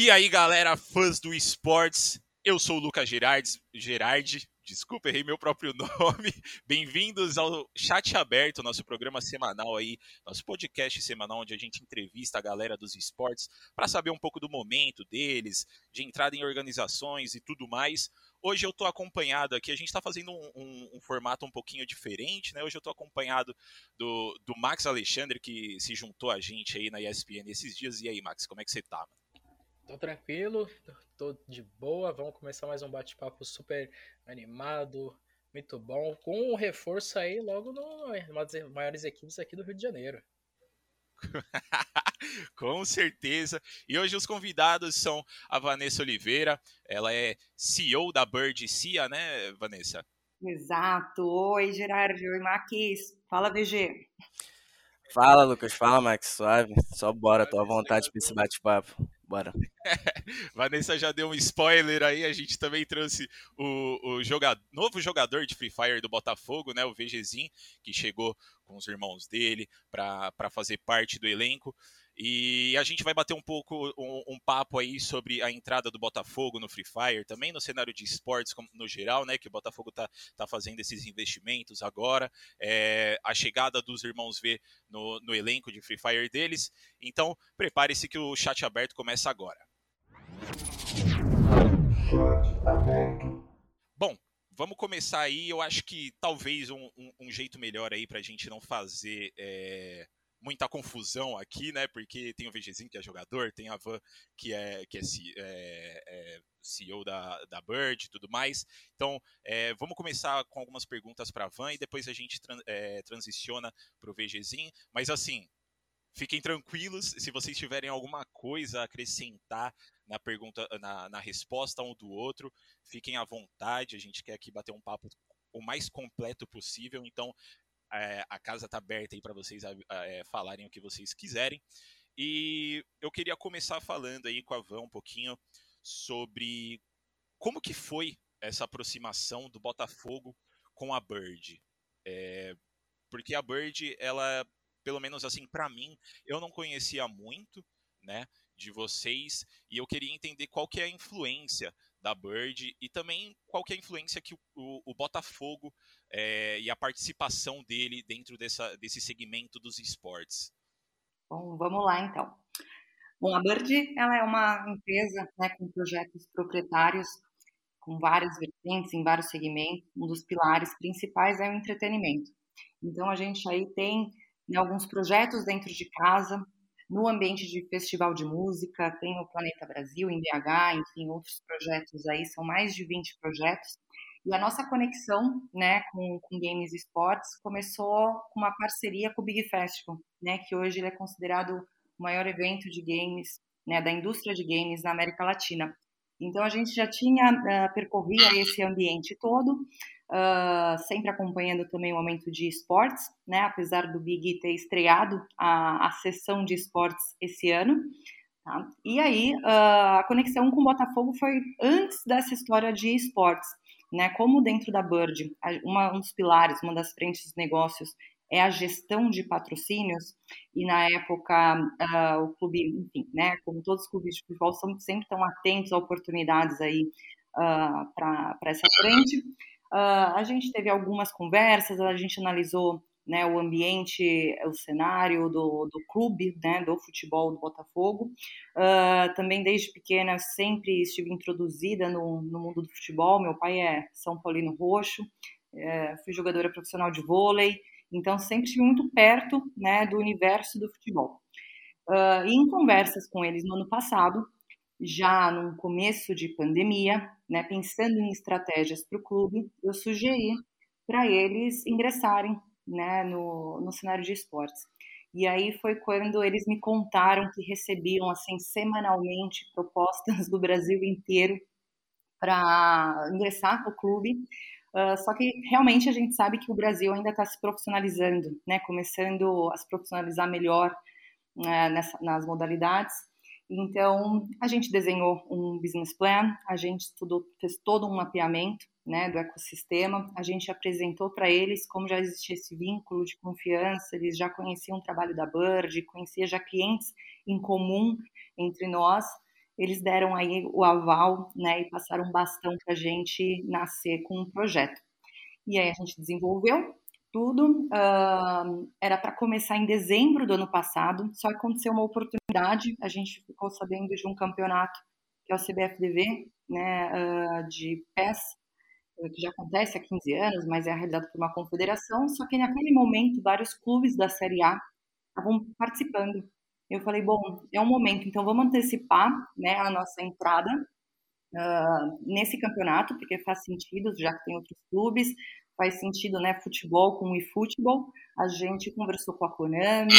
E aí, galera, fãs do esportes, eu sou o Lucas Gerardi, Gerardi desculpa, errei meu próprio nome. Bem-vindos ao Chat Aberto, nosso programa semanal aí, nosso podcast semanal onde a gente entrevista a galera dos esportes para saber um pouco do momento deles, de entrada em organizações e tudo mais. Hoje eu estou acompanhado aqui, a gente está fazendo um, um, um, formato um pouquinho diferente, né? Hoje eu estou acompanhado do, do Max Alexandre, que se juntou a gente aí na ESPN esses dias. E aí, Max, como é que você tá? Tô tranquilo, tô de boa. Vamos começar mais um bate-papo super animado, muito bom, com um reforço aí logo numa das maiores equipes aqui do Rio de Janeiro. Com certeza. E hoje os convidados são a Vanessa Oliveira, ela é CEO da Bird CIA, né, Vanessa? Exato. Oi, Gerardo. Oi, Maquis. Fala, VG. Fala, Lucas. Fala, Max. Suave. Só bora, tô à vontade pra esse bate-papo. Bora. Vanessa já deu um spoiler aí, a gente também trouxe o, o jogador, novo jogador de Free Fire do Botafogo, né, o VGzinho, que chegou com os irmãos dele para fazer parte do elenco. E a gente vai bater um pouco um, um, papo aí sobre a entrada do Botafogo no Free Fire, também no cenário de esportes no geral, né? Que o Botafogo tá, tá fazendo esses investimentos agora, é, a chegada dos irmãos V no, no elenco de Free Fire deles. Então, prepare-se que o chat aberto começa agora. Bom, vamos começar aí. Eu acho que talvez um, um, um jeito melhor aí para a gente não fazer. É muita confusão aqui, né? Porque tem o VGzinho que é jogador, tem a Van que é, que é, é, é CEO da, da Bird e tudo mais. Então, é, vamos começar com algumas perguntas para a Van e depois a gente é, transiciona para o VGzinho. Mas assim, fiquem tranquilos, se vocês tiverem alguma coisa a acrescentar na pergunta, na, na resposta um do outro, fiquem à vontade. A gente quer aqui bater um papo o mais completo possível. Então, é, a casa está aberta aí para vocês é, falarem o que vocês quiserem. E eu queria começar falando aí com a Van um pouquinho sobre como que foi essa aproximação do Botafogo com a Bird. É, porque a Bird, ela, pelo menos assim, para mim, eu não conhecia muito, né, de vocês, e eu queria entender qual que é a influência da Bird e também qual que é a influência que o, o, o Botafogo é, e a participação dele dentro dessa, desse segmento dos esportes. Bom, vamos lá então. Bom, a Bird ela é uma empresa né, com projetos proprietários com várias vertentes em vários segmentos. Um dos pilares principais é o entretenimento. Então a gente aí tem né, alguns projetos dentro de casa, no ambiente de festival de música, tem o Planeta Brasil em BH, enfim, outros projetos aí, são mais de 20 projetos. E a nossa conexão né, com, com games e esportes começou com uma parceria com o Big Festival, né, que hoje ele é considerado o maior evento de games, né, da indústria de games na América Latina. Então a gente já tinha uh, percorrido esse ambiente todo, uh, sempre acompanhando também o momento de esportes, né? Apesar do Big ter estreado a, a sessão de esportes esse ano. Tá? E aí uh, a conexão com o Botafogo foi antes dessa história de esportes. Né, como dentro da Bird, uma, um dos pilares, uma das frentes de negócios é a gestão de patrocínios, e na época uh, o clube, enfim, né, como todos os clubes de futebol, são, sempre estão atentos a oportunidades aí uh, para essa frente. Uh, a gente teve algumas conversas, a gente analisou né, o ambiente, o cenário do, do clube, né, do futebol do Botafogo. Uh, também desde pequena sempre estive introduzida no, no mundo do futebol. Meu pai é São Paulino Roxo, é, fui jogadora profissional de vôlei, então, sempre estive muito perto né, do universo do futebol. Uh, em conversas com eles no ano passado, já no começo de pandemia, né, pensando em estratégias para o clube, eu sugeri para eles ingressarem né, no, no cenário de esportes. E aí foi quando eles me contaram que recebiam assim semanalmente propostas do Brasil inteiro para ingressar no clube, Uh, só que realmente a gente sabe que o Brasil ainda está se profissionalizando, né? Começando a se profissionalizar melhor uh, nessa, nas modalidades. Então, a gente desenhou um business plan, a gente estudou, fez todo um mapeamento né, do ecossistema, a gente apresentou para eles como já existia esse vínculo de confiança, eles já conheciam o trabalho da Bird, conhecia já clientes em comum entre nós, eles deram aí o aval, né, e passaram um bastão para a gente nascer com um projeto. E aí a gente desenvolveu tudo, uh, era para começar em dezembro do ano passado, só aconteceu uma oportunidade, a gente ficou sabendo de um campeonato que é o CBFDV, né, uh, de PES, que já acontece há 15 anos, mas é realizado por uma confederação, só que naquele momento vários clubes da Série A estavam participando. Eu falei, bom, é um momento, então vamos antecipar né, a nossa entrada uh, nesse campeonato, porque faz sentido, já que tem outros clubes, faz sentido, né, futebol com eFootball. A gente conversou com a Konami,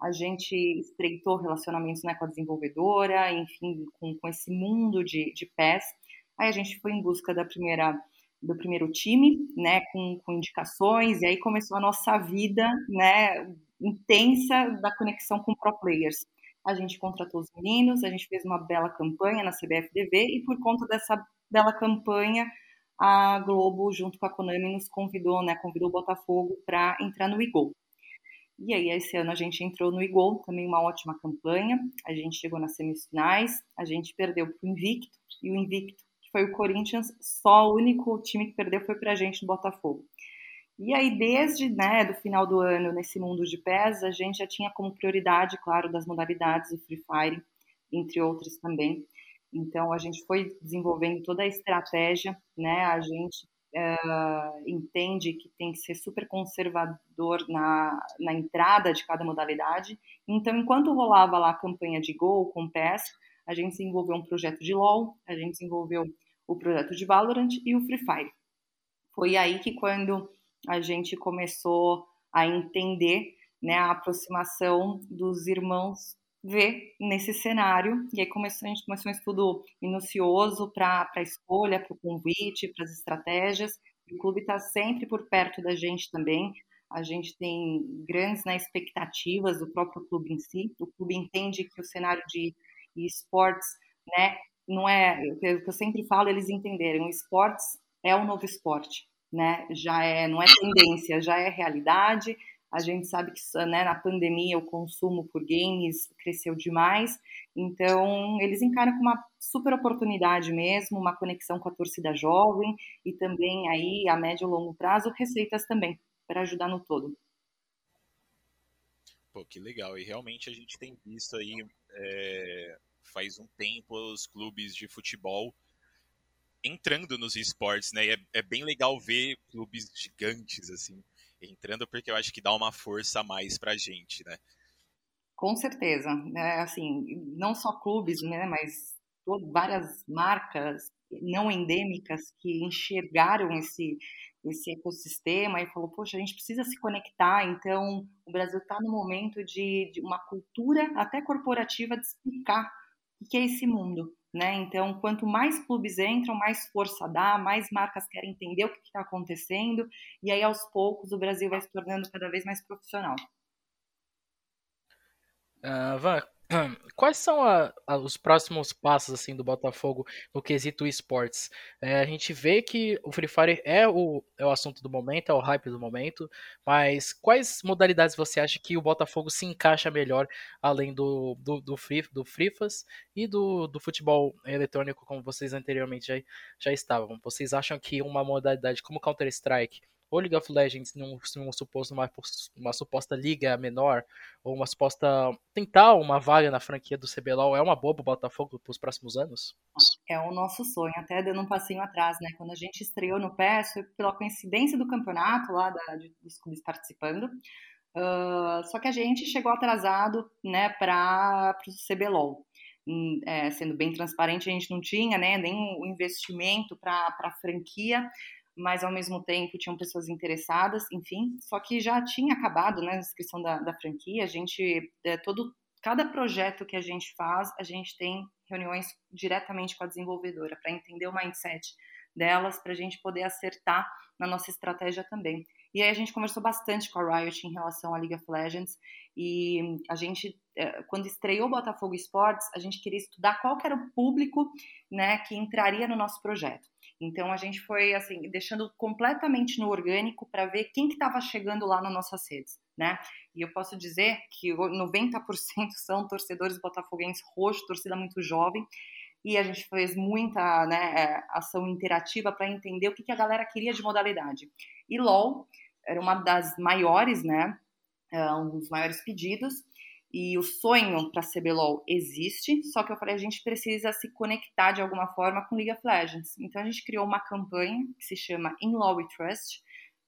a gente estreitou relacionamentos né, com a desenvolvedora, enfim, com, com esse mundo de, de PES. Aí a gente foi em busca da primeira do primeiro time, né, com, com indicações, e aí começou a nossa vida, né, intensa da conexão com pro players. A gente contratou os meninos, a gente fez uma bela campanha na CBFDV e por conta dessa bela campanha, a Globo, junto com a Konami, nos convidou, né, convidou o Botafogo para entrar no Igol. E aí, esse ano a gente entrou no Igol, também uma ótima campanha. A gente chegou nas semifinais, a gente perdeu para o Invicto, e o Invicto, foi o Corinthians, só o único time que perdeu foi para a gente no Botafogo. E aí, desde né, do final do ano, nesse mundo de pés, a gente já tinha como prioridade, claro, das modalidades o Free Fire, entre outras também. Então, a gente foi desenvolvendo toda a estratégia, né? A gente uh, entende que tem que ser super conservador na, na entrada de cada modalidade. Então, enquanto rolava lá a campanha de Go com PES, a gente desenvolveu um projeto de LoL, a gente desenvolveu o projeto de Valorant e o Free Fire. Foi aí que quando a gente começou a entender né, a aproximação dos irmãos V nesse cenário. E aí começou, a gente começou um estudo minucioso para a escolha, para o convite, para as estratégias. O clube está sempre por perto da gente também. A gente tem grandes né, expectativas do próprio clube em si. O clube entende que o cenário de esportes, né, não é o que eu sempre falo, eles entenderem. O esportes é o novo esporte né? Já é, não é tendência, já é realidade. A gente sabe que né, na pandemia o consumo por games cresceu demais, então eles encaram como uma super oportunidade mesmo, uma conexão com a torcida jovem e também aí a médio e longo prazo receitas também para ajudar no todo. Pô, que legal! E realmente a gente tem visto aí é, faz um tempo os clubes de futebol entrando nos esportes, né? E é, é bem legal ver clubes gigantes, assim, entrando, porque eu acho que dá uma força a mais pra gente, né? Com certeza, né? Assim, não só clubes, né? Mas várias marcas não endêmicas que enxergaram esse esse ecossistema e falou, poxa, a gente precisa se conectar, então o Brasil está no momento de, de, uma cultura até corporativa de explicar o que é esse mundo. Né? Então, quanto mais clubes entram, mais força dá, mais marcas querem entender o que está acontecendo, e aí aos poucos o Brasil vai se tornando cada vez mais profissional. Uh, Van, Quais são a, a, os próximos passos assim do Botafogo no quesito esportes? É, a gente vê que o Free Fire é o, é o assunto do momento, é o hype do momento, mas quais modalidades você acha que o Botafogo se encaixa melhor além do, do, do, free, do Frifas e do, do futebol eletrônico, como vocês anteriormente já, já estavam? Vocês acham que uma modalidade como Counter-Strike ou League of Legends num, num suposto, uma, uma suposta liga menor, ou uma suposta. tentar uma vaga na franquia do CBLOL é uma boa pro Botafogo para os próximos anos? É o nosso sonho, até dando um passinho atrás, né? Quando a gente estreou no PES, foi pela coincidência do campeonato lá da, de, dos clubes participando. Uh, só que a gente chegou atrasado, né, para o CBLOL. Hum, é, sendo bem transparente, a gente não tinha né, o investimento para a franquia, mas ao mesmo tempo tinham pessoas interessadas, enfim. Só que já tinha acabado né, a inscrição da, da franquia, a gente, é, todo, cada projeto que a gente faz, a gente tem reuniões diretamente com a desenvolvedora para entender o mindset delas, para a gente poder acertar na nossa estratégia também. E aí a gente conversou bastante com a Riot em relação à League of Legends e a gente, é, quando estreou o Botafogo Esportes, a gente queria estudar qual era o público né, que entraria no nosso projeto. Então a gente foi assim deixando completamente no orgânico para ver quem que estava chegando lá nas nossas redes. né? E eu posso dizer que 90% são torcedores botafoguenses roxos, torcida muito jovem, e a gente fez muita né, é, ação interativa para entender o que, que a galera queria de modalidade. E LOL era uma das maiores, né, é, um dos maiores pedidos, e o sonho para CBLOL existe, só que eu falei, a gente precisa se conectar de alguma forma com League of Legends. Então a gente criou uma campanha que se chama In Law We Trust,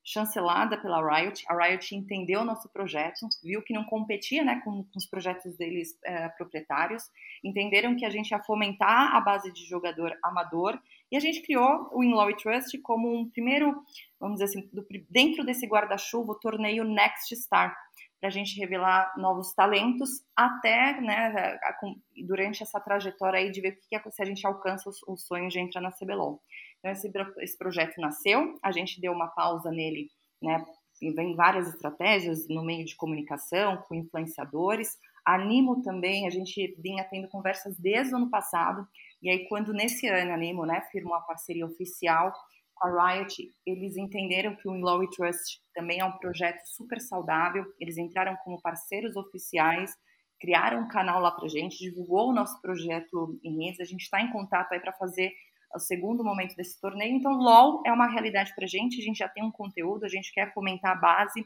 chancelada pela Riot. A Riot entendeu o nosso projeto, viu que não competia né, com, com os projetos deles é, proprietários, entenderam que a gente ia fomentar a base de jogador amador e a gente criou o In Law We Trust como um primeiro, vamos dizer assim, do, dentro desse guarda-chuva, o torneio Next Star para a gente revelar novos talentos, até né, durante essa trajetória aí de ver que, que se a gente alcança os, os sonhos de entrar na CBLOL. Então, esse, esse projeto nasceu, a gente deu uma pausa nele, né, vem várias estratégias no meio de comunicação, com influenciadores. Animo também, a gente vinha tendo conversas desde o ano passado, e aí quando nesse ano a Animo né, firmou a parceria oficial com a Riot, eles entenderam que o In Law We Trust também é um projeto super saudável, eles entraram como parceiros oficiais, criaram um canal lá pra gente, divulgou o nosso projeto em redes, a gente está em contato aí para fazer o segundo momento desse torneio, então LoL é uma realidade pra gente, a gente já tem um conteúdo, a gente quer fomentar a base,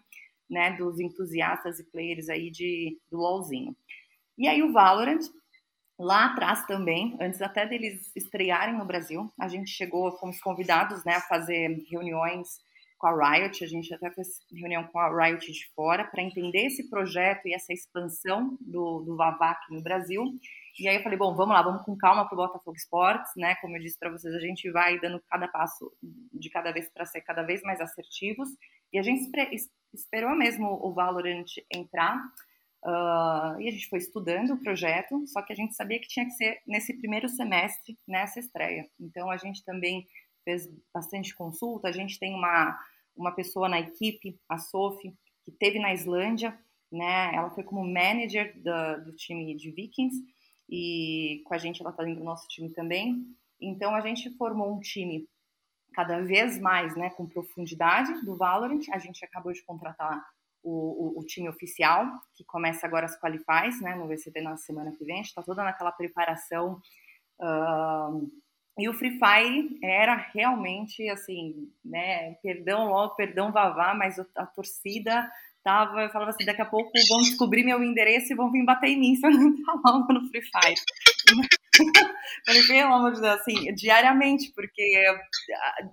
né, dos entusiastas e players aí de, do LoLzinho. E aí o Valorant, Lá atrás também, antes até deles estrearem no Brasil, a gente chegou, fomos convidados né, a fazer reuniões com a Riot, a gente até fez reunião com a Riot de fora para entender esse projeto e essa expansão do, do Vavá aqui no Brasil. E aí eu falei, bom, vamos lá, vamos com calma para o Botafogo Esportes, né? Como eu disse para vocês, a gente vai dando cada passo de cada vez para ser cada vez mais assertivos. E a gente esperou mesmo o Valorant entrar. Uh, e a gente foi estudando o projeto, só que a gente sabia que tinha que ser nesse primeiro semestre, nessa estreia. Então a gente também fez bastante consulta. A gente tem uma, uma pessoa na equipe, a Sophie, que teve na Islândia, né? Ela foi como manager do, do time de Vikings e com a gente ela está dentro do nosso time também. Então a gente formou um time cada vez mais, né, com profundidade do Valorant. A gente acabou de contratar o, o, o, time oficial, que começa agora as qualifies, né, no VCT na semana que vem, a gente está toda naquela preparação. Uh, e o Free Fire era realmente, assim, né, perdão logo, perdão Vavá, mas a torcida tava, eu falava assim, daqui a pouco vão descobrir meu endereço e vão vir bater em mim se eu não entrar logo no Free Fire. Falei, pelo amor de Deus, assim, diariamente, porque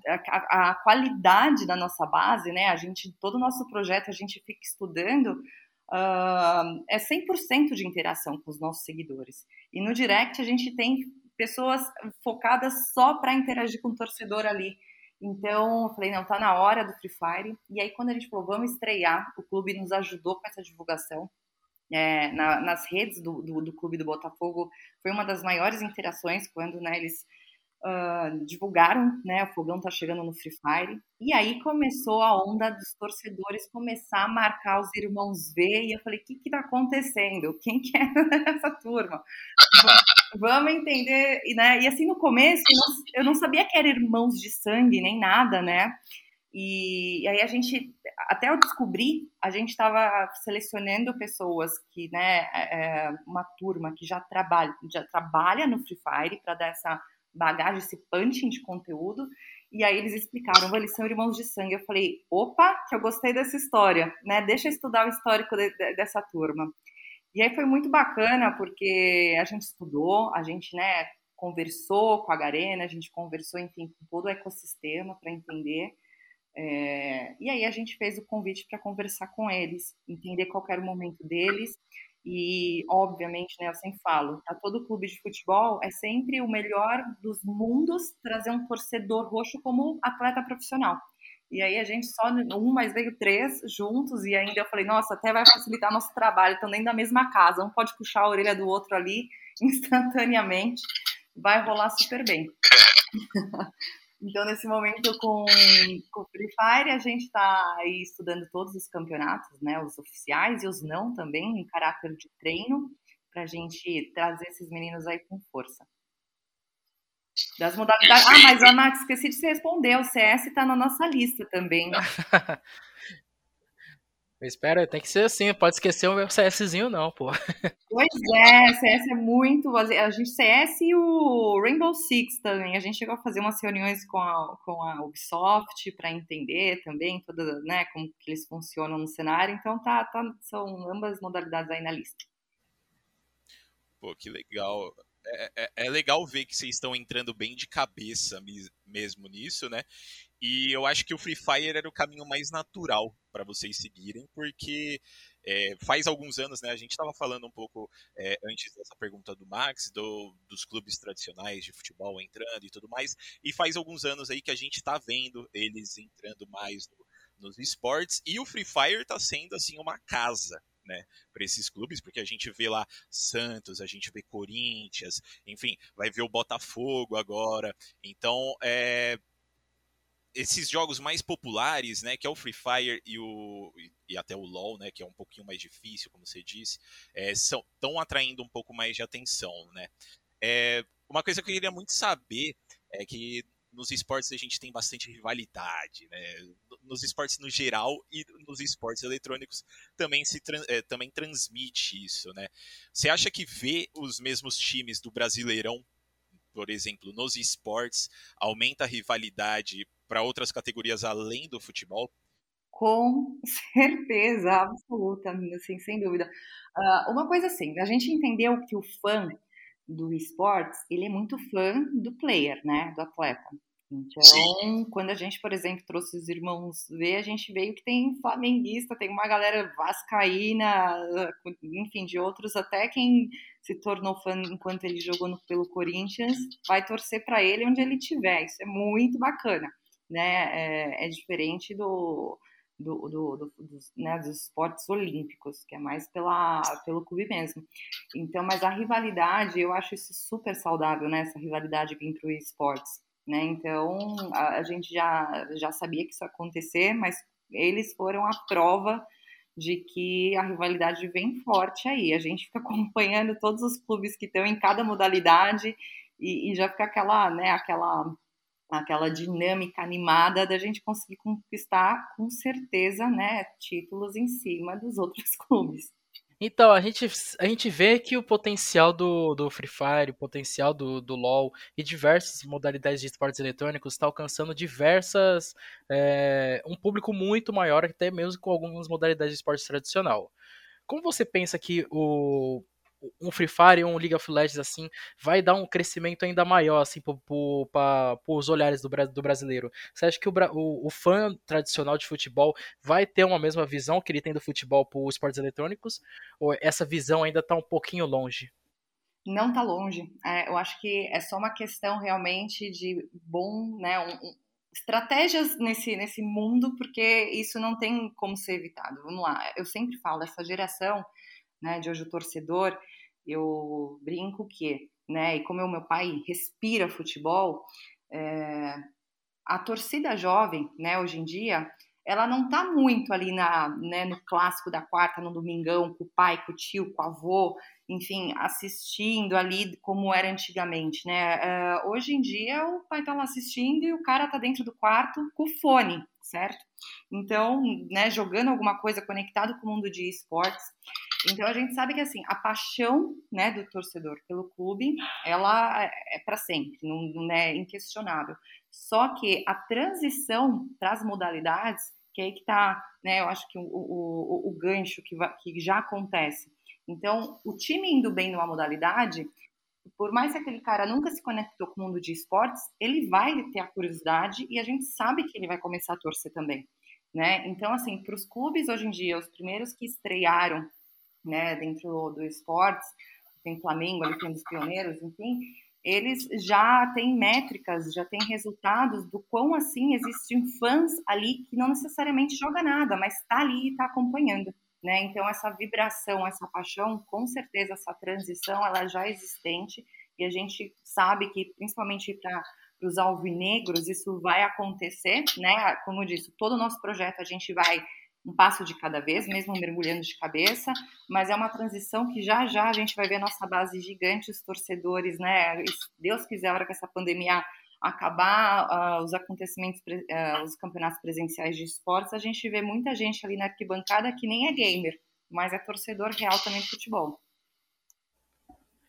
a, a, a, qualidade da nossa base, né, a gente, todo o nosso projeto, a gente fica estudando, uh, é 100% de interação com os nossos seguidores. E no direct a gente tem pessoas focadas só para interagir com o torcedor ali. Então, eu falei, não, tá na hora do Free Fire. E aí, quando a gente falou, vamos estrear, o clube nos ajudou com essa divulgação é, na, nas redes do, do, do, clube do Botafogo foi uma das maiores interações quando né, eles uh, divulgaram, né, o fogão tá chegando no Free Fire, e aí começou a onda dos torcedores começar a marcar os irmãos V, e eu falei, o que que tá acontecendo? Quem que é essa turma? Vamos entender, né, e assim no começo eu não sabia que eram irmãos de sangue, nem nada, né, e, e aí a gente, até eu descobrir, a gente estava selecionando pessoas que, né, é, é, uma turma que já trabalha, já trabalha no Free Fire para dar essa bagagem, esse punching de conteúdo. E aí eles explicaram, eles são irmãos de sangue. Eu falei, opa, que eu gostei dessa história, né? Deixa eu estudar o histórico de, de, dessa turma. E aí foi muito bacana porque a gente estudou, a gente, né, conversou com a Garena, a gente conversou, enfim, com todo o ecossistema para entender. É, e aí a gente fez o convite para conversar com eles, entender qual era o momento deles. E, obviamente, né, eu sempre falo, a todo clube de futebol é sempre o melhor dos mundos trazer um torcedor roxo como atleta profissional. E aí a gente só um, mas veio três juntos, e ainda eu falei, nossa, até vai facilitar nosso trabalho, estão dentro da mesma casa, um pode puxar a orelha do outro ali instantaneamente, vai rolar super bem. Então, nesse momento com, com o Free Fire, a gente está aí estudando todos os campeonatos, né, os oficiais e os não também, em caráter de treino, para a gente trazer esses meninos aí com força. Das modalidades. Ah, mas, Ana, esqueci de se responder. O CS está na nossa lista também. Eu espero, tem que ser assim, pode esquecer o meu CSzinho não, pô. Pois é, CS é muito, a gente CS e o Rainbow Six também, a gente chegou a fazer umas reuniões com a, com a Ubisoft para entender também toda, né, como que eles funcionam no cenário, então tá, tá, são ambas modalidades aí na lista. Pô, que legal. É, é, é legal ver que vocês estão entrando bem de cabeça mesmo nisso, né? E eu acho que o Free Fire era o caminho mais natural para vocês seguirem, porque é, faz alguns anos, né? A gente estava falando um pouco é, antes dessa pergunta do Max, do, dos clubes tradicionais de futebol entrando e tudo mais, e faz alguns anos aí que a gente está vendo eles entrando mais no, nos esportes, e o Free Fire está sendo assim uma casa né, para esses clubes, porque a gente vê lá Santos, a gente vê Corinthians, enfim, vai ver o Botafogo agora. Então, é, esses jogos mais populares, né, que é o Free Fire e o e até o LoL, né, que é um pouquinho mais difícil, como você disse, é, são estão atraindo um pouco mais de atenção, né. É, uma coisa que eu queria muito saber é que nos esportes a gente tem bastante rivalidade, né? Nos esportes no geral e nos esportes eletrônicos também se é, também transmite isso, né? Você acha que ver os mesmos times do Brasileirão, por exemplo, nos esportes, aumenta a rivalidade para outras categorias além do futebol? Com certeza absoluta, assim, sem dúvida. Uh, uma coisa assim, a gente entendeu que o fã do esportes, ele é muito fã do player, né, do atleta. Então, Sim. quando a gente, por exemplo, trouxe os irmãos V, a gente veio que tem flamenguista, tem uma galera vascaína, enfim, de outros, até quem se tornou fã enquanto ele jogou no, pelo Corinthians, vai torcer para ele onde ele estiver. Isso é muito bacana né, é, é diferente do, do, do, do dos, né, dos esportes olímpicos, que é mais pela, pelo clube mesmo. Então, mas a rivalidade, eu acho isso super saudável, né, essa rivalidade entre os esportes. Né? Então, a, a gente já, já sabia que isso ia acontecer, mas eles foram a prova de que a rivalidade vem forte aí. A gente fica acompanhando todos os clubes que estão em cada modalidade e, e já fica aquela, né, aquela aquela dinâmica animada da gente conseguir conquistar com certeza, né, títulos em cima dos outros clubes. Então, a gente, a gente vê que o potencial do, do Free Fire, o potencial do, do LoL e diversas modalidades de esportes eletrônicos está alcançando diversas. É, um público muito maior, até mesmo com algumas modalidades de esporte tradicional. Como você pensa que o, um Free Fire um League of Legends assim vai dar um crescimento ainda maior assim para os olhares do, do, brasileiro. Você acha que o, o, o, fã tradicional de futebol vai ter uma mesma visão que ele tem do futebol para os esportes eletrônicos? Ou essa visão ainda está um pouquinho longe? Não está longe. É, eu acho que é só uma questão realmente de bom, né, um, um, estratégias nesse, nesse mundo, porque isso não tem como ser evitado. Vamos lá, eu sempre falo, essa geração né, de hoje o torcedor, eu brinco que, né, e como o meu pai respira futebol, é, a torcida jovem, né, hoje em dia, ela não tá muito ali na, né, no clássico da quarta, no domingão, com o pai, com o tio, com o avô, enfim, assistindo ali como era antigamente, né? Uh, hoje em dia o pai tá lá assistindo e o cara tá dentro do quarto com o fone, certo? Então, né, jogando alguma coisa conectado com o mundo de esportes. Então a gente sabe que assim, a paixão, né, do torcedor pelo clube, ela é para sempre, não, não é inquestionável. Só que a transição para as modalidades, que é aí que tá, né, eu acho que o, o, o gancho que, que já acontece. Então, o time indo bem numa modalidade, por mais que aquele cara nunca se conectou com o mundo de esportes, ele vai ter a curiosidade e a gente sabe que ele vai começar a torcer também. Né? Então, assim, para os clubes hoje em dia, os primeiros que estrearam né, dentro do, esportes, tem Flamengo ali, tem os pioneiros, enfim, eles já têm métricas, já têm resultados do quão assim existem fãs ali que não necessariamente joga nada, mas está ali e está acompanhando. Né? Então essa vibração, essa paixão, com certeza essa transição ela já é existente e a gente sabe que principalmente para os alvinegros isso vai acontecer, né? Como eu disse, todo o nosso projeto a gente vai um passo de cada vez, mesmo mergulhando de cabeça, mas é uma transição que já já a gente vai ver nossa base gigante, os torcedores, né? Deus quiser, a hora que essa pandemia acabar uh, os acontecimentos, uh, os campeonatos presenciais de esportes, a gente vê muita gente ali na arquibancada que nem é gamer, mas é torcedor real também de futebol.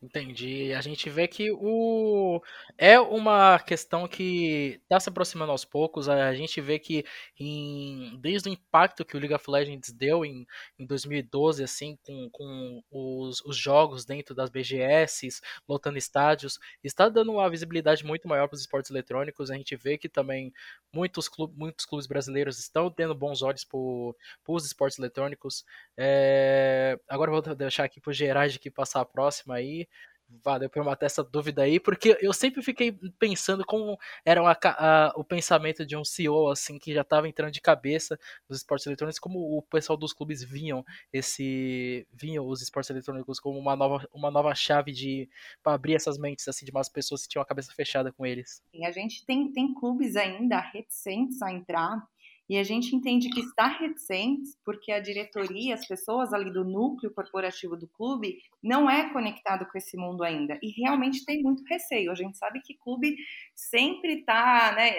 Entendi. A gente vê que o é uma questão que está se aproximando aos poucos. A gente vê que em... desde o impacto que o League of Legends deu em, em 2012, assim, com, com os, os jogos dentro das BGS, lotando estádios, está dando uma visibilidade muito maior para os esportes eletrônicos. A gente vê que também muitos, clubes, muitos clubes brasileiros estão tendo bons olhos para os esportes eletrônicos. É... Agora vou deixar aqui para o Gerard que passar a próxima aí. Valeu por matar essa dúvida aí, porque eu sempre fiquei pensando como era uma, a, o pensamento de um CEO assim que já estava entrando de cabeça nos esportes eletrônicos, como o pessoal dos clubes vinham esse vinham os esportes eletrônicos como uma nova, uma nova chave de para abrir essas mentes assim de umas pessoas que tinham a cabeça fechada com eles. A gente tem tem clubes ainda reticentes a entrar e a gente entende que está reticente porque a diretoria, as pessoas ali do núcleo corporativo do clube, não é conectado com esse mundo ainda. E realmente tem muito receio. A gente sabe que clube sempre está né,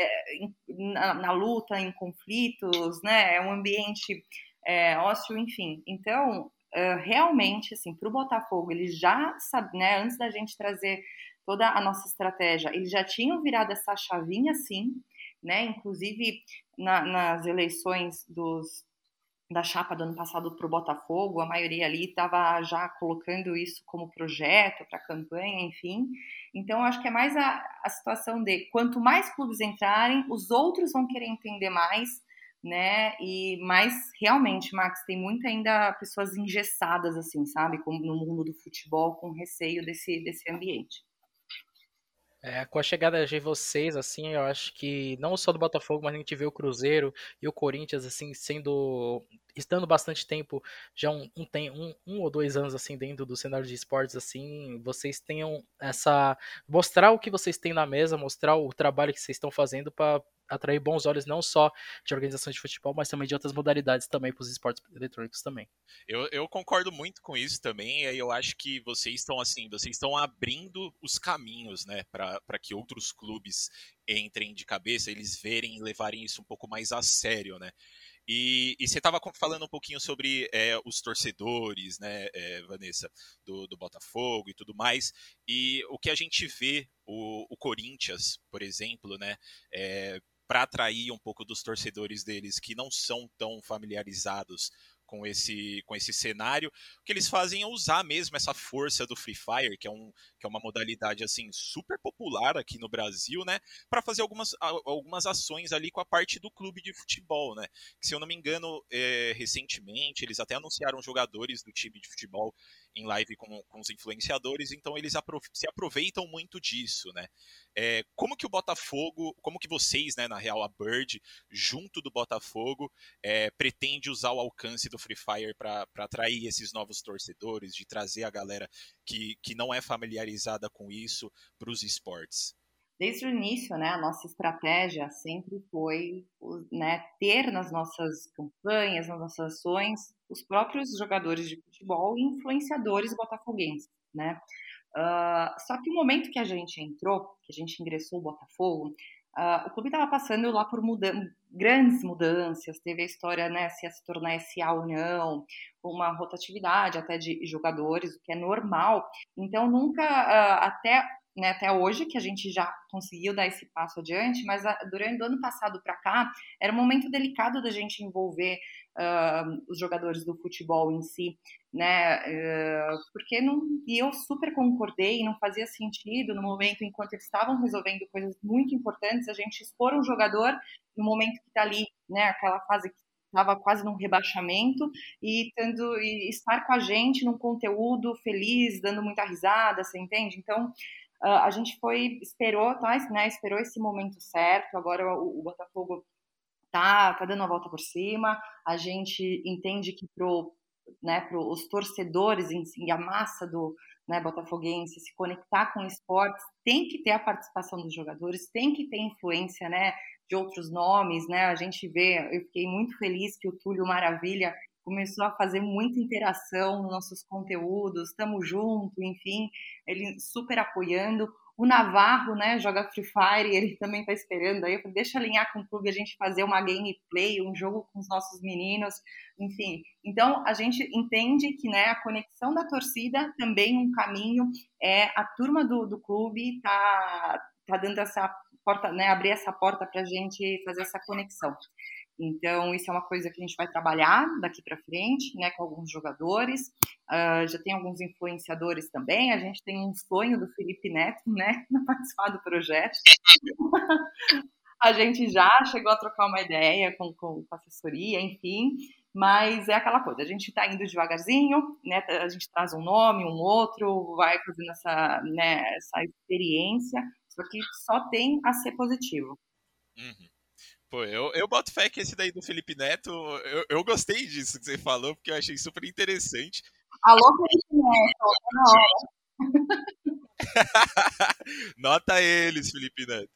na, na, luta, em conflitos, né, é um ambiente é, ósseo, enfim. Então, realmente, assim, para o Botafogo, eles já sabe, né, antes da gente trazer toda a nossa estratégia, eles já tinham virado essa chavinha, assim, né? Inclusive na, nas eleições dos, da chapa do ano passado para o Botafogo, a maioria ali estava já colocando isso como projeto para campanha, enfim. Então, acho que é mais a, a situação de quanto mais clubes entrarem, os outros vão querer entender mais, né? E mais realmente, Max, tem muito ainda pessoas engessadas, assim, sabe? Como no mundo do futebol, com receio desse, desse ambiente. É, com a chegada de vocês, assim, eu acho que não só do Botafogo, mas a gente vê o Cruzeiro e o Corinthians, assim, sendo. estando bastante tempo, já um, um, um, um ou dois anos, assim, dentro do cenário de esportes, assim, vocês tenham essa. mostrar o que vocês têm na mesa, mostrar o trabalho que vocês estão fazendo para atrair bons olhos não só de organizações de futebol, mas também de outras modalidades também para os esportes eletrônicos também. Eu, eu, concordo muito com isso também, e eu acho que vocês estão assim, vocês estão abrindo os caminhos, né, para que outros clubes entrem de cabeça, eles verem e levarem isso um pouco mais a sério, né? E, e, você estava falando um pouquinho sobre é, os torcedores, né, é, Vanessa, do, do, Botafogo e tudo mais. E o que a gente vê, o, o Corinthians, por exemplo, né, é, para atrair um pouco dos torcedores deles que não são tão familiarizados com esse, com esse cenário. O que eles fazem é usar mesmo essa força do Free Fire, que é, um, que é uma modalidade assim super popular aqui no Brasil, né, para fazer algumas, algumas ações ali com a parte do clube de futebol, né. Que, se eu não me engano, é, recentemente eles até anunciaram jogadores do time de futebol em live com, com os influenciadores, então eles apro se aproveitam muito disso, né? É, como que o Botafogo, como que vocês, né, na real, a Bird, junto do Botafogo, é, pretende usar o alcance do Free Fire para atrair esses novos torcedores, de trazer a galera que, que não é familiarizada com isso para os esportes? Desde o início, né, a nossa estratégia sempre foi né, ter nas nossas campanhas, nas nossas ações, os próprios jogadores de futebol e influenciadores botafoguenses, né? Uh, só que o momento que a gente entrou, que a gente ingressou o Botafogo, uh, o clube estava passando lá por mudan grandes mudanças, teve a história, né, se se tornar SA ou não, uma rotatividade até de jogadores, o que é normal. Então, nunca, uh, até né, até hoje, que a gente já conseguiu dar esse passo adiante, mas a, durante o ano passado para cá, era um momento delicado da gente envolver uh, os jogadores do futebol em si, né, uh, porque não, e eu super concordei, não fazia sentido no momento enquanto eles estavam resolvendo coisas muito importantes, a gente expor um jogador no momento que está ali, né, aquela fase que estava quase num rebaixamento e tendo e estar com a gente num conteúdo feliz, dando muita risada, você entende? Então Uh, a gente foi, esperou, tá, né, esperou esse momento certo, agora o, o Botafogo tá, tá dando a volta por cima, a gente entende que pro, né, pro os torcedores em si, a massa do né, botafoguense se conectar com esportes, tem que ter a participação dos jogadores, tem que ter influência, né, de outros nomes, né, a gente vê, eu fiquei muito feliz que o Túlio Maravilha começou a fazer muita interação nos nossos conteúdos, estamos junto, enfim, ele super apoiando. O Navarro, né, joga Free Fire, ele também tá esperando aí. Eu falei, deixa alinhar com o clube, a gente fazer uma gameplay, um jogo com os nossos meninos, enfim. Então, a gente entende que, né, a conexão da torcida também um caminho é a turma do, do clube tá, tá dando essa porta, né, abrir essa porta para a gente fazer essa conexão. Então, isso é uma coisa que a gente vai trabalhar daqui para frente, né, com alguns jogadores. Uh, já tem alguns influenciadores também. A gente tem um sonho do Felipe Neto, né, participar do projeto. a gente já chegou a trocar uma ideia com, com, com assessoria, enfim. Mas é aquela coisa, a gente está indo devagarzinho, né? A gente traz um nome, um outro, vai fazendo essa, né, essa experiência, só que só tem a ser positivo. Uhum. Pô, eu, eu boto fé que esse daí do Felipe Neto, eu, eu gostei disso que você falou, porque eu achei super interessante. Alô, Felipe Neto, Nota eles, Felipe Neto.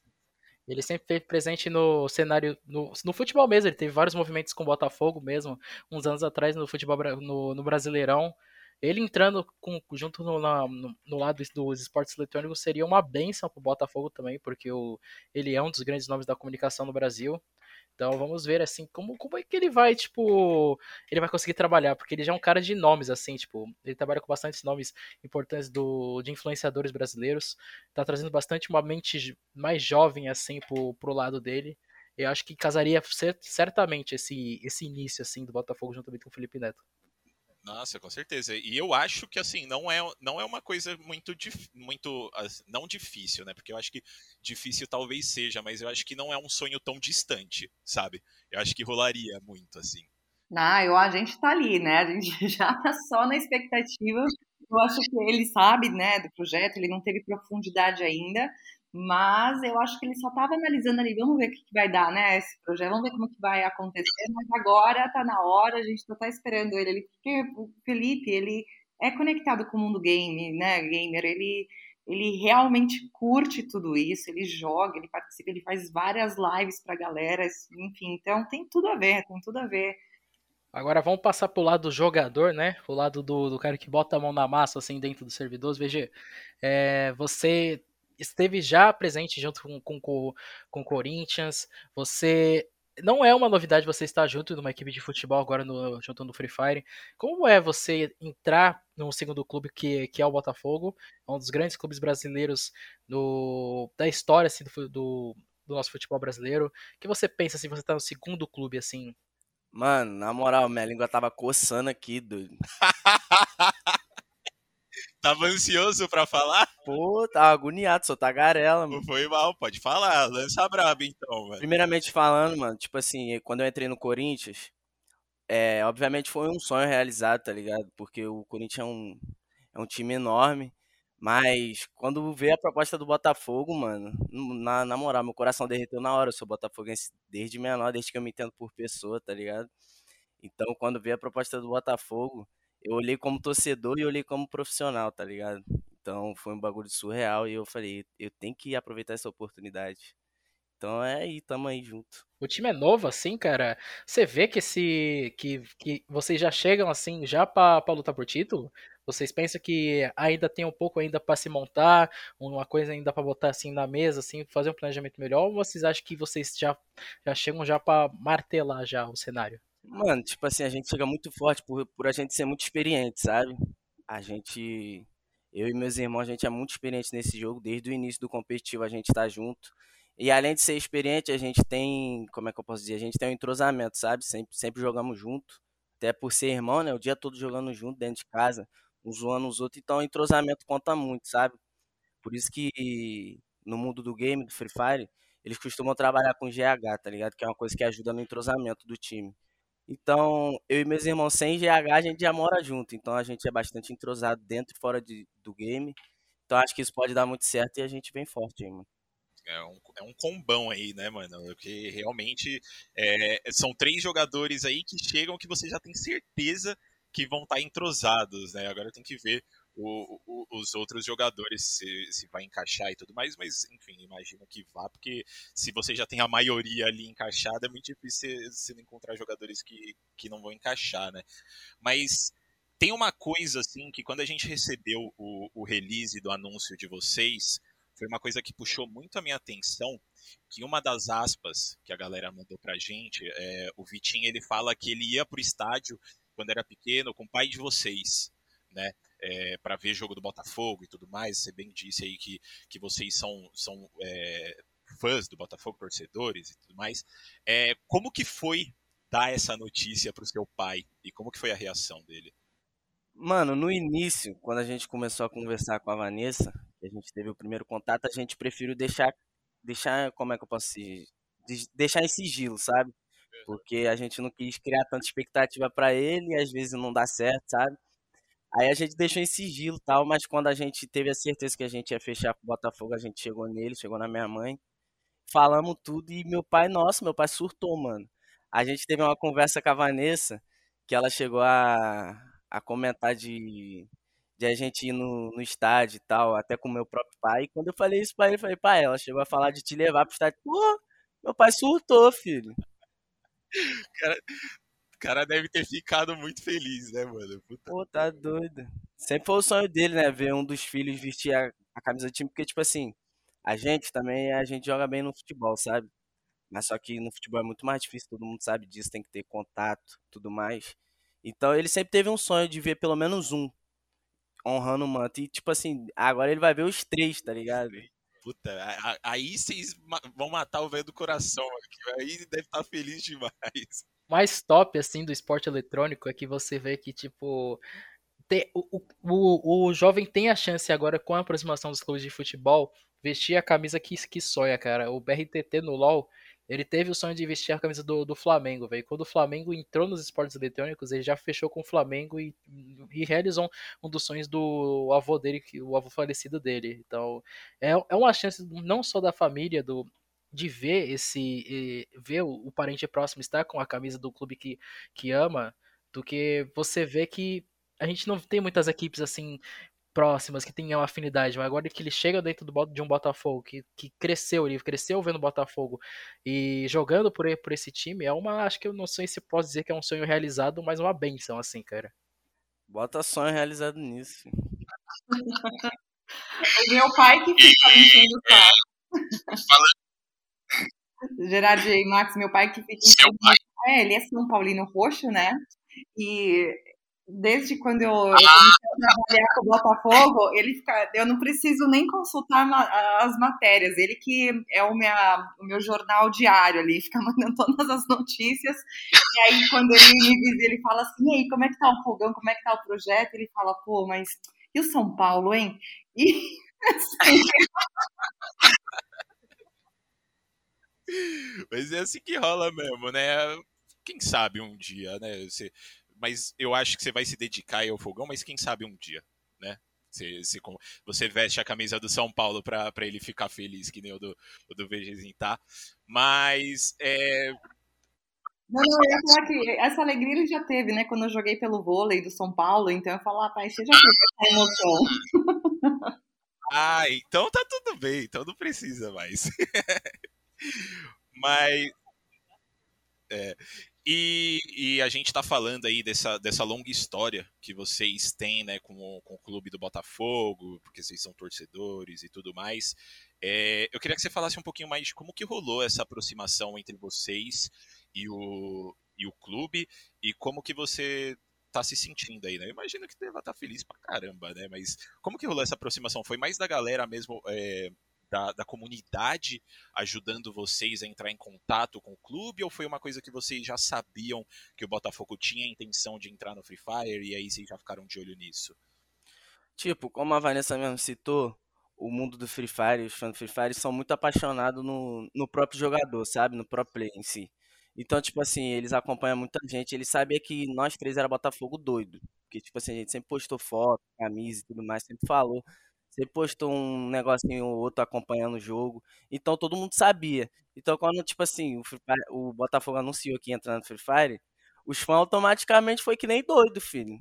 Ele sempre esteve presente no cenário, no, no, futebol mesmo, ele teve vários movimentos com o Botafogo mesmo, uns anos atrás no futebol no, no Brasileirão. Ele entrando com, junto no, na, no, no, lado dos esportes eletrônicos seria uma benção para o Botafogo também, porque o, ele é um dos grandes nomes da comunicação no Brasil. Então vamos ver assim como, como é que ele vai, tipo, ele vai conseguir trabalhar, porque ele já é um cara de nomes assim, tipo, ele trabalha com bastantes nomes importantes do de influenciadores brasileiros, tá trazendo bastante uma mente mais jovem assim pro lado dele. Eu acho que casaria certamente esse esse início assim do Botafogo juntamente com o Felipe Neto. Nossa, com certeza. E eu acho que assim, não é, não é uma coisa muito, muito não difícil, né? Porque eu acho que difícil talvez seja, mas eu acho que não é um sonho tão distante, sabe? Eu acho que rolaria muito, assim. Não, eu, a gente tá ali, né? A gente já tá só na expectativa. Eu acho que ele sabe, né, do projeto, ele não teve profundidade ainda, mas eu acho que ele só estava analisando ali, vamos ver o que, que, vai dar, né, esse projeto, vamos ver como que vai acontecer, mas agora está na hora, a gente só tá esperando ele, porque o Felipe, ele é conectado com o mundo game, né, gamer, ele, ele realmente curte tudo isso, ele joga, ele participa, ele faz várias lives pra galera, enfim, então tem tudo a ver, tem tudo a ver. Agora vamos passar pro lado do jogador, né? O lado do, do cara que bota a mão na massa, assim, dentro dos servidores. VG, é, você esteve já presente junto com, com, com o Corinthians. Você não é uma novidade você estar junto numa equipe de futebol agora no, junto no Free Fire. Como é você entrar num segundo clube que, que é o Botafogo, é um dos grandes clubes brasileiros do, da história assim, do, do, do nosso futebol brasileiro? O que você pensa assim, você tá no segundo clube assim? Mano, na moral, minha língua tava coçando aqui, doido. Tava ansioso pra falar? Pô, tava agoniado, sou tagarela, mano. Foi mal, pode falar. Lança braba então, mano. Primeiramente falando, mano, tipo assim, quando eu entrei no Corinthians, é, obviamente foi um sonho realizado, tá ligado? Porque o Corinthians é um, é um time enorme. Mas quando veio a proposta do Botafogo, mano, na, na moral, meu coração derreteu na hora. Eu sou botafoguense desde menor, desde que eu me entendo por pessoa, tá ligado? Então, quando veio a proposta do Botafogo, eu olhei como torcedor e olhei como profissional, tá ligado? Então foi um bagulho surreal e eu falei, eu tenho que aproveitar essa oportunidade. Então é aí, tamo aí junto. O time é novo assim, cara. Você vê que esse que, que vocês já chegam assim já para lutar por título? Vocês pensam que ainda tem um pouco ainda para se montar, uma coisa ainda para botar assim na mesa, assim, fazer um planejamento melhor? Ou vocês acham que vocês já já chegam já para martelar já o cenário? Mano, tipo assim, a gente chega muito forte por, por a gente ser muito experiente, sabe? A gente, eu e meus irmãos, a gente é muito experiente nesse jogo, desde o início do competitivo a gente tá junto. E além de ser experiente, a gente tem, como é que eu posso dizer, a gente tem um entrosamento, sabe? Sempre, sempre jogamos junto, até por ser irmão, né? O dia todo jogando junto dentro de casa, uns zoando os outros, então o entrosamento conta muito, sabe? Por isso que no mundo do game, do Free Fire, eles costumam trabalhar com GH, tá ligado? Que é uma coisa que ajuda no entrosamento do time. Então, eu e meus irmãos sem GH, a gente já mora junto. Então, a gente é bastante entrosado dentro e fora de, do game. Então, acho que isso pode dar muito certo e a gente vem forte aí, mano. É um, é um combão aí, né, mano? Porque realmente é, são três jogadores aí que chegam que você já tem certeza que vão estar tá entrosados, né? Agora tem que ver o, o, os outros jogadores se, se vai encaixar e tudo mais, mas enfim, imagino que vá, porque se você já tem a maioria ali encaixada, é muito difícil você encontrar jogadores que, que não vão encaixar, né? Mas tem uma coisa assim que quando a gente recebeu o, o release do anúncio de vocês, foi uma coisa que puxou muito a minha atenção, que uma das aspas que a galera mandou pra gente, é, o Vitinho ele fala que ele ia pro estádio quando era pequeno com o pai de vocês, né? É, para ver jogo do Botafogo e tudo mais. Você bem disse aí que, que vocês são, são é, fãs do Botafogo, torcedores e tudo mais. É, como que foi dar essa notícia para o seu pai e como que foi a reação dele? Mano, no início, quando a gente começou a conversar com a Vanessa, que a gente teve o primeiro contato, a gente preferiu deixar, deixar, como é que eu posso dizer, deixar em sigilo, sabe? Porque a gente não quis criar tanta expectativa para ele e às vezes não dá certo, sabe? Aí a gente deixou em sigilo tal, mas quando a gente teve a certeza que a gente ia fechar pro Botafogo, a gente chegou nele, chegou na minha mãe, falamos tudo e meu pai, nossa, meu pai surtou, mano. A gente teve uma conversa com a Vanessa, que ela chegou a, a comentar de, de a gente ir no, no estádio e tal, até com meu próprio pai. E quando eu falei isso pra ele, eu falei, pai, ela chegou a falar de te levar pro estádio. Pô, meu pai surtou, filho. Cara, o cara deve ter ficado muito feliz, né, mano? Puta Pô, tá doido. Sempre foi o sonho dele, né? Ver um dos filhos vestir a, a camisa do time, porque, tipo assim, a gente também, a gente joga bem no futebol, sabe? Mas só que no futebol é muito mais difícil, todo mundo sabe disso, tem que ter contato, tudo mais. Então ele sempre teve um sonho de ver pelo menos um honrando o manto. E tipo assim, agora ele vai ver os três, tá ligado? Puta, aí vocês vão matar o velho do coração. Aí deve estar tá feliz demais. Mais top, assim, do esporte eletrônico é que você vê que, tipo, tem, o, o, o jovem tem a chance agora, com a aproximação dos clubes de futebol, vestir a camisa que, que sonha, cara. O BRTT no LoL ele teve o sonho de vestir a camisa do, do Flamengo, velho. Quando o Flamengo entrou nos esportes eletrônicos, ele já fechou com o Flamengo e, e realizou um, dos sonhos do avô dele, o avô falecido dele. Então, é, é uma chance não só da família, do, de ver esse ver o, o, parente próximo estar com a camisa do clube que, que ama, do que você vê que a gente não tem muitas equipes assim próximas, que tenham afinidade, mas agora que ele chega dentro do, de um Botafogo, que, que cresceu, ele cresceu vendo Botafogo e jogando por, por esse time, é uma, acho que eu não sei se posso dizer que é um sonho realizado, mas uma benção, assim, cara. Bota sonho realizado nisso. o meu pai que fica me enchendo o. Gerard e Max, meu pai que fica É, ele é São Paulino roxo, né? E desde quando eu ah. comecei a trabalhar com o Botafogo, ele fica, eu não preciso nem consultar as matérias, ele que é o, minha, o meu jornal diário ali, fica mandando todas as notícias, e aí quando ele me visita, ele fala assim, e aí, como é que tá o fogão, como é que tá o projeto? Ele fala, pô, mas e o São Paulo, hein? E assim... Mas é assim que rola mesmo, né? Quem sabe um dia, né? Você mas eu acho que você vai se dedicar ao fogão, mas quem sabe um dia, né? Você, você, você veste a camisa do São Paulo para ele ficar feliz, que nem o do, o do VGzinho, tá? Mas. É... Não, não, eu ia falar que essa alegria ele já teve, né? Quando eu joguei pelo vôlei do São Paulo, então eu falo, ah, pai, você já teve essa emoção. ah, então tá tudo bem, então não precisa mais. Mas. É, e, e, a gente está falando aí dessa, dessa longa história que vocês têm né, com, o, com o clube do Botafogo, porque vocês são torcedores e tudo mais. É, eu queria que você falasse um pouquinho mais de como que rolou essa aproximação entre vocês e o, e o clube e como que você está se sentindo aí, né? Eu imagino que deva estar tá feliz pra caramba, né? Mas como que rolou essa aproximação? Foi mais da galera mesmo é, da, da, comunidade ajudando vocês a entrar em contato com o clube? Ou foi uma coisa que vocês já sabiam que o Botafogo tinha a intenção de entrar no Free Fire e aí vocês já ficaram de olho nisso? Tipo, como a Vanessa mesmo citou, o mundo do Free Fire, os fãs do Free Fire são muito apaixonados no, no próprio jogador, sabe? No próprio play em si. Então, tipo assim, eles acompanham muita gente. Eles sabiam que nós três era Botafogo doido. Porque, tipo assim, a gente sempre postou foto, camisa e tudo mais, sempre falou você postou um negocinho ou outro acompanhando o jogo. Então todo mundo sabia. Então quando, tipo assim, o, Fire, o Botafogo anunciou que ia entrar no Free Fire, os fãs automaticamente foi que nem doido, filho.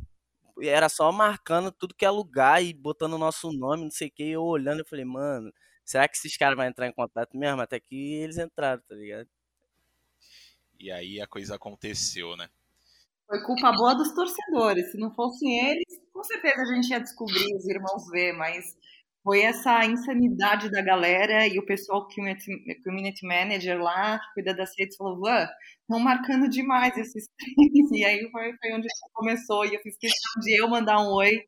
Era só marcando tudo que é lugar e botando o nosso nome, não sei o que. Eu olhando, eu falei, mano, será que esses caras vão entrar em contato mesmo? Até que eles entraram, tá ligado? E aí a coisa aconteceu, né? Foi culpa boa dos torcedores. Se não fossem eles, com certeza a gente ia descobrir os irmãos V, mas foi essa insanidade da galera e o pessoal community, community manager lá, que cuida das redes, falou, Van, estão marcando demais esses três. E aí foi, foi onde começou, e eu fiz questão de eu mandar um oi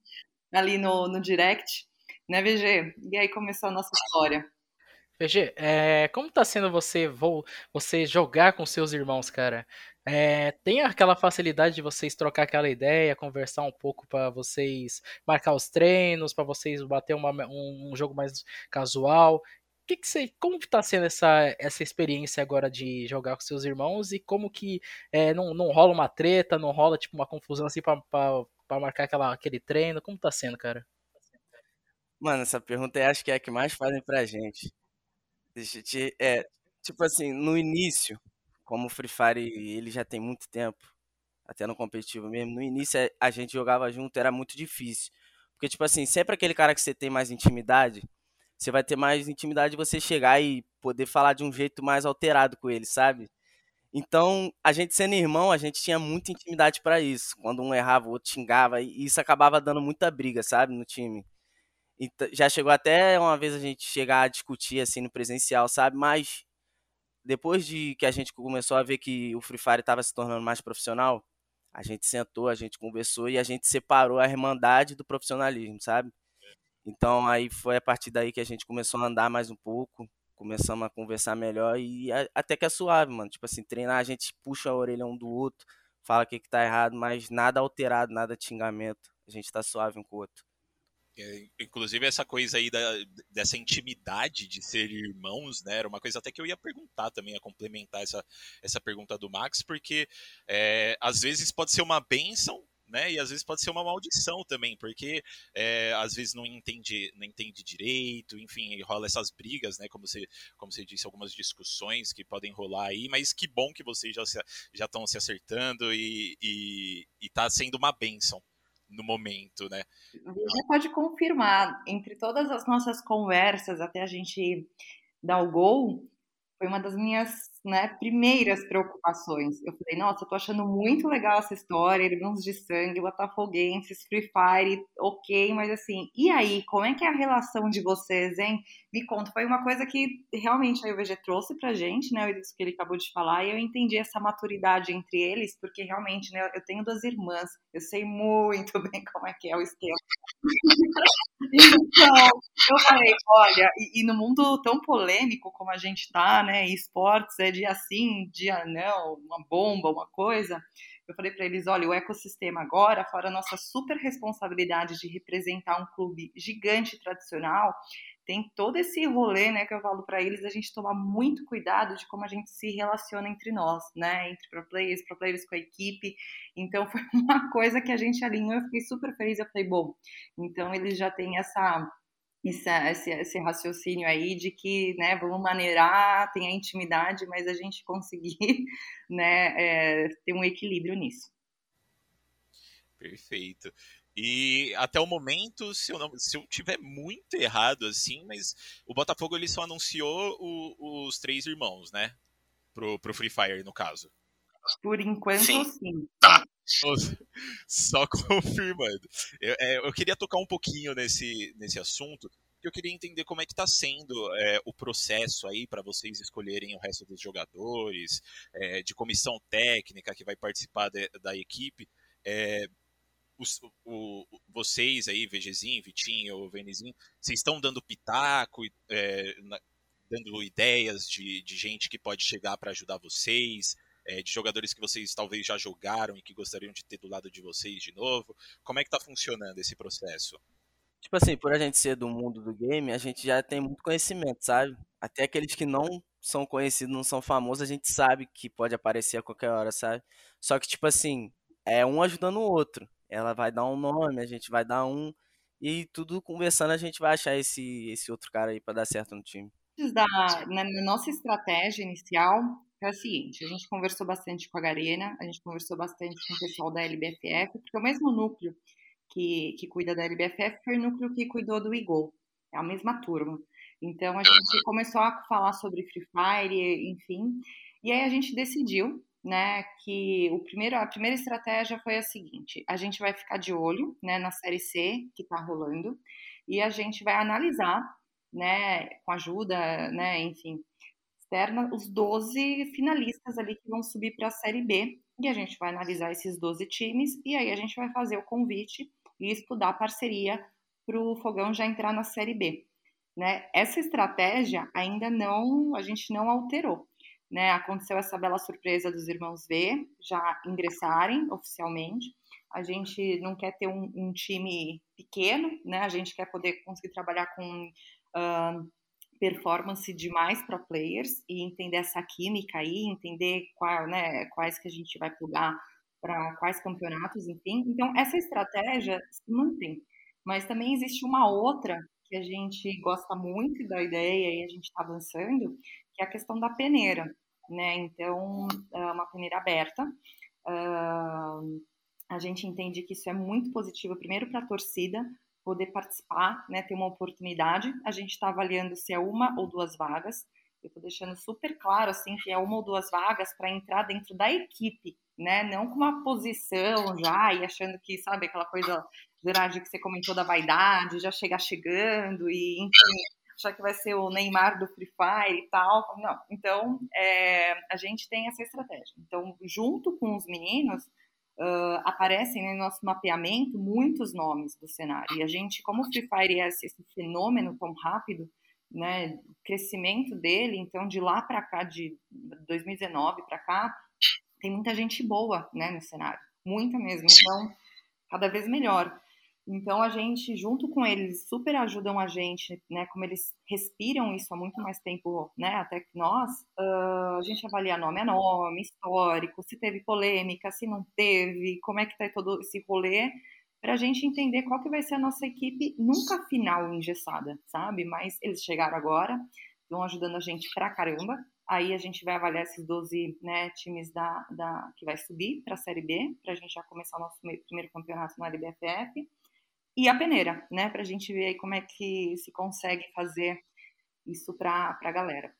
ali no, no direct, né, VG? E aí começou a nossa história. VG, é, como tá sendo você, você jogar com seus irmãos, cara? É, tem aquela facilidade de vocês trocar aquela ideia, conversar um pouco para vocês marcar os treinos, para vocês bater uma, um, um, jogo mais casual. Que que você, como que tá sendo essa, essa experiência agora de jogar com seus irmãos e como que é, não, não rola uma treta, não rola tipo uma confusão assim para marcar aquela, aquele treino? Como tá sendo, cara? Mano, essa pergunta eu acho que é a que mais fazem pra gente. É, tipo assim, no início, como o Free Fire ele já tem muito tempo, até no competitivo mesmo, no início é, a gente jogava junto, era muito difícil. Porque, tipo assim, sempre aquele cara que você tem mais intimidade, você vai ter mais intimidade de você chegar e poder falar de um jeito mais alterado com ele, sabe? Então, a gente sendo irmão, a gente tinha muita intimidade para isso. Quando um errava, o outro xingava, e isso acabava dando muita briga, sabe, no time. Então, já chegou até uma vez a gente chegar a discutir assim no presencial, sabe? Mas depois de que a gente começou a ver que o Free Fire estava se tornando mais profissional, a gente sentou, a gente conversou e a gente separou a irmandade do profissionalismo, sabe? Então aí foi a partir daí que a gente começou a andar mais um pouco, começamos a conversar melhor e até que é suave, mano. Tipo assim, treinar, a gente puxa a orelha um do outro, fala o que, que tá errado, mas nada alterado, nada de xingamento. A gente tá suave um com o outro. É, inclusive essa coisa aí da, dessa intimidade de ser irmãos, né? Era uma coisa até que eu ia perguntar também, a complementar essa, essa pergunta do Max, porque é, às vezes pode ser uma benção, né? E às vezes pode ser uma maldição também, porque é, às vezes não entende, não entende direito, enfim, rola essas brigas, né? Como você, como você disse, algumas discussões que podem rolar aí, mas que bom que vocês já se, já estão se acertando e, e, e tá sendo uma benção no momento, né? Já pode confirmar, entre todas as nossas conversas até a gente dar o gol, foi uma das minhas né, primeiras preocupações. Eu falei, nossa, eu tô achando muito legal essa história, Irmãos de Sangue, Botafoguenses, Free Fire, ok, mas assim, e aí, como é que é a relação de vocês, hein? Me conta, foi uma coisa que realmente a UVG trouxe pra gente, né, isso que ele acabou de falar, e eu entendi essa maturidade entre eles, porque realmente, né, eu tenho duas irmãs, eu sei muito bem como é que é o esquema. então, eu falei, olha, e, e, no mundo tão polêmico como a gente tá, né, esportes é dia sim, dia não, uma bomba, uma coisa. Eu falei para eles: olha, o ecossistema agora, fora a nossa super responsabilidade de representar um clube gigante tradicional, tem todo esse rolê, né, que eu falo para eles, a gente tomar muito cuidado de como a gente se relaciona entre nós, né, entre pro players, pro players com a equipe. Então foi uma coisa que a gente alinhou, eu fiquei super feliz, eu falei, bom, então eles já têm essa esse, esse, raciocínio aí de que, né, vamos maneirar, tem a intimidade, mas a gente conseguir, né, é, ter um equilíbrio nisso. Perfeito. E até o momento, se eu não, se eu tiver muito errado assim, mas o Botafogo ele só anunciou o, os três irmãos, né, pro, pro Free Fire no caso. Por enquanto, sim. sim. Só confirmando. Eu, é, eu, queria tocar um pouquinho nesse, nesse assunto, que eu queria entender como é que está sendo é, o processo aí para vocês escolherem o resto dos jogadores, é, de comissão técnica que vai participar de, da equipe. É, os, o, vocês aí, VGzinho, Vitinho, Venizinho, vocês estão dando pitaco, é, na, dando ideias de, de gente que pode chegar para ajudar vocês? É, de jogadores que vocês talvez já jogaram e que gostariam de ter do lado de vocês de novo? Como é que está funcionando esse processo? Tipo assim, por a gente ser do mundo do game, a gente já tem muito conhecimento, sabe? Até aqueles que não são conhecidos, não são famosos, a gente sabe que pode aparecer a qualquer hora, sabe? Só que, tipo assim, é um ajudando o outro. Ela vai dar um nome, a gente vai dar um. E tudo conversando, a gente vai achar esse, esse outro cara aí para dar certo no time. Da, na, na nossa estratégia inicial, é o seguinte, a gente conversou bastante com a Garena, a gente conversou bastante com o pessoal da LBFF, porque o mesmo núcleo que, que cuida da LBFF foi o núcleo que cuidou do Igol, é a mesma turma. Então a gente começou a falar sobre Free Fire, enfim, e aí a gente decidiu, né, que o primeiro, a primeira estratégia foi a seguinte: a gente vai ficar de olho, né, na série C que tá rolando. e a gente vai analisar, né, com ajuda, né, enfim, externa, os 12 finalistas ali que vão subir para a Série B, e a gente vai analisar esses 12 times, e aí a gente vai fazer o convite e estudar a parceria para o Fogão já entrar na Série B. Né? Essa estratégia ainda não, a gente não alterou. Né? Aconteceu essa bela surpresa dos irmãos V já ingressarem oficialmente. A gente não quer ter um, um time pequeno, né? A gente quer poder conseguir trabalhar com uh, performance de mais pro players e entender essa química aí, entender qual, né, quais que a gente vai plugar para quais campeonatos, enfim. Então, essa estratégia se mantém. Mas também existe uma outra que a gente gosta muito da ideia e a gente está avançando, que é a questão da peneira, né? Então, é uma peneira aberta. Uh, a gente entende que isso é muito positivo, primeiro para a torcida, poder participar, né, ter uma oportunidade. A gente está avaliando se é uma ou duas vagas. Eu estou deixando super claro assim que é uma ou duas vagas para entrar dentro da equipe, né? Não com uma posição já e achando que sabe aquela coisa Gerard que você comentou da vaidade, já chegar chegando e enfim achar que vai ser o Neymar do Free Fire e tal. Não. Então é, a gente tem essa estratégia. Então junto com os meninos uh, aparecem no nosso mapeamento muitos nomes do cenário. E a gente, como o Free Fire é esse, esse fenômeno tão rápido, né, o crescimento dele, então de lá para cá, de 2019 para cá, tem muita gente boa né, no cenário, muita mesmo. Então, cada vez melhor. Então a gente, junto com eles, super ajudam a gente, né? Como eles respiram isso há muito mais tempo, né? Até que nós, uh, a gente avalia nome a nome, histórico, se teve polêmica, se não teve, como é que tá todo esse rolê, para a gente entender qual que vai ser a nossa equipe, nunca final engessada, sabe? Mas eles chegaram agora, estão ajudando a gente pra caramba. Aí a gente vai avaliar esses 12 né, times da, da, que vai subir para a Série B, para a gente já começar o nosso primeiro campeonato na LBFF e a peneira, né? Para a gente ver aí como é que se consegue fazer isso para a galera.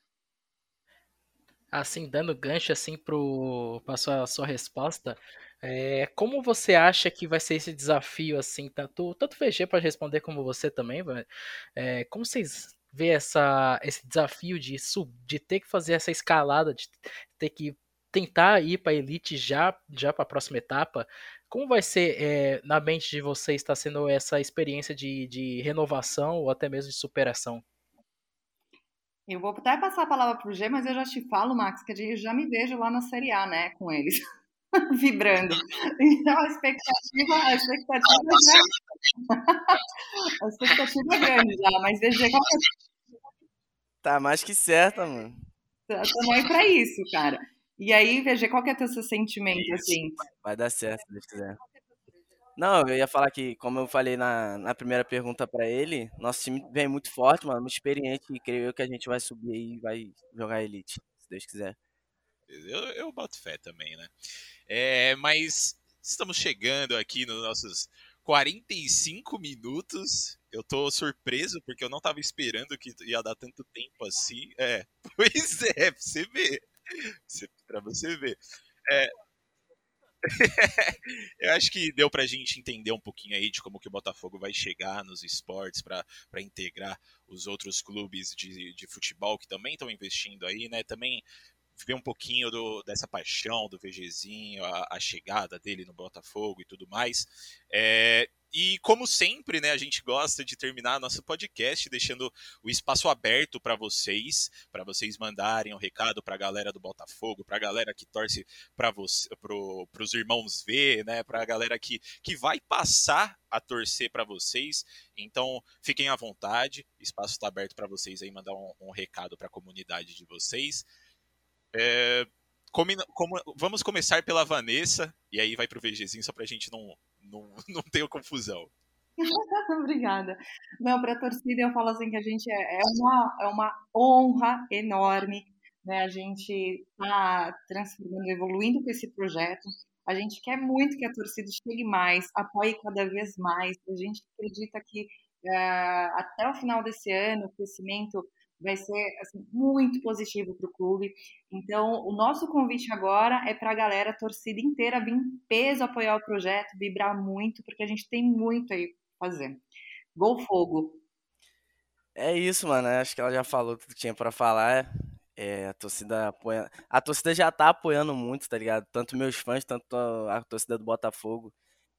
Assim, dando gancho assim para sua, sua resposta, é, como você acha que vai ser esse desafio assim, tanto tanto VG para responder como você também, é, como vocês vê essa esse desafio de sub, de ter que fazer essa escalada, de ter que tentar ir para elite já já para a próxima etapa? Como vai ser é, na mente de vocês está sendo essa experiência de, de renovação ou até mesmo de superação? Eu vou até passar a palavra para o G, mas eu já te falo, Max, que eu já me vejo lá na Série A, né, com eles, vibrando. Então a expectativa, a expectativa já... a expectativa é grande já, mas veja qual é... Tá mais que certa, mano. Estamos aí para isso, cara. E aí, veja, qual que é o seu sentimento, assim? Vai dar certo, se Deus quiser. Não, eu ia falar que, como eu falei na, na primeira pergunta para ele, nosso time vem muito forte, mano, muito experiente, e creio eu que a gente vai subir e vai jogar Elite, se Deus quiser. Eu, eu boto fé também, né? É, mas estamos chegando aqui nos nossos 45 minutos. Eu tô surpreso porque eu não tava esperando que ia dar tanto tempo assim. É, pois é, pra você ver para você ver. É, eu acho que deu pra gente entender um pouquinho aí de como que o Botafogo vai chegar nos esportes para integrar os outros clubes de, de futebol que também estão investindo aí, né? Também ver um pouquinho do, dessa paixão do VGzinho, a, a, chegada dele no Botafogo e tudo mais. É, e como sempre, né, a gente gosta de terminar nosso podcast deixando o espaço aberto para vocês, para vocês mandarem o um recado para a galera do Botafogo, para a galera que torce para pro, os irmãos V, né, para a galera que, que vai passar a torcer para vocês. Então, fiquem à vontade, o espaço está aberto para vocês aí mandar um, um recado para a comunidade de vocês. É, como, como, vamos começar pela Vanessa, e aí vai pro VGzinho só pra gente não, não, não ter confusão. Obrigada. Não, para a torcida eu falo assim que a gente é, é, uma, é uma honra enorme, né? A gente está transformando, evoluindo com esse projeto. A gente quer muito que a torcida chegue mais, apoie cada vez mais. A gente acredita que uh, até o final desse ano o crescimento vai ser assim, muito positivo para o clube. Então, o nosso convite agora é para a galera, a torcida inteira, vir em peso apoiar o projeto, vibrar muito, porque a gente tem muito aí fazer. Gol Fogo. É isso, mano. Acho que ela já falou tudo que tinha para falar. É, a torcida apoia... A torcida já tá apoiando muito, tá ligado? Tanto meus fãs, tanto a torcida do Botafogo.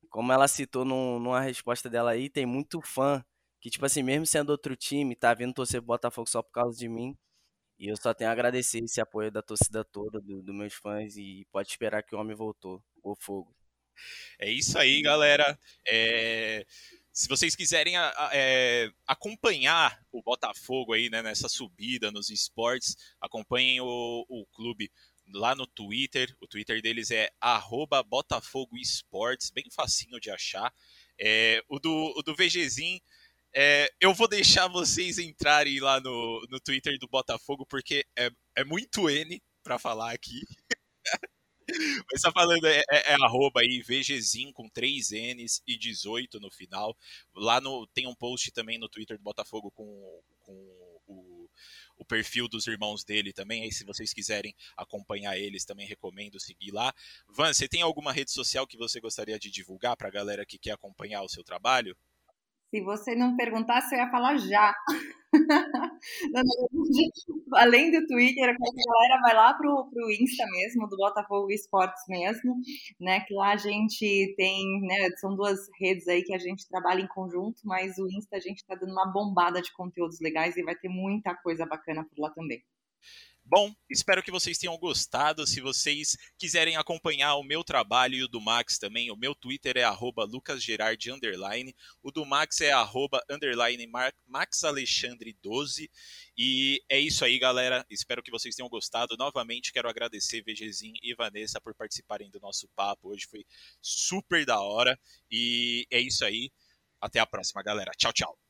Como ela citou num, numa resposta dela aí, tem muito fã que, tipo assim, mesmo sendo outro time, tá vindo torcer Botafogo só por causa de mim. E eu só tenho a agradecer esse apoio da torcida toda, dos do meus fãs, e pode esperar que o homem voltou, o fogo. É isso aí, galera. É... Se vocês quiserem é, acompanhar o Botafogo aí né, nessa subida nos esportes, acompanhem o, o clube lá no Twitter. O Twitter deles é Botafogo Esportes, bem facinho de achar. É, o, do, o do VGzinho é, eu vou deixar vocês entrarem lá no, no Twitter do Botafogo, porque é, é muito N para falar aqui. Mas tá falando, é, é, é, arroba aí, VGZin com 3 N's e 18 no final. Lá no, tem um post também no Twitter do Botafogo com, com o, o perfil dos irmãos dele também. Aí, se vocês quiserem acompanhar eles, também recomendo seguir lá. Van, você tem alguma rede social que você gostaria de divulgar para a galera que quer acompanhar o seu trabalho? Se você não perguntasse, eu ia falar já. Além do Twitter, a galera vai lá pro, pro Insta mesmo, do Botafogo Esportes mesmo, né? Que lá a gente tem, né? São duas redes aí que a gente trabalha em conjunto, mas o Insta a gente tá dando uma bombada de conteúdos legais e vai ter muita coisa bacana por lá também. Bom, espero que vocês tenham gostado. Se vocês quiserem acompanhar o meu trabalho e o do Max também, o meu Twitter é lucasgerard, o do Max é maxalexandre12. E é isso aí, galera. Espero que vocês tenham gostado. Novamente, quero agradecer VGzinho e Vanessa por participarem do nosso papo. Hoje foi super da hora. E é isso aí. Até a próxima, galera. Tchau, tchau.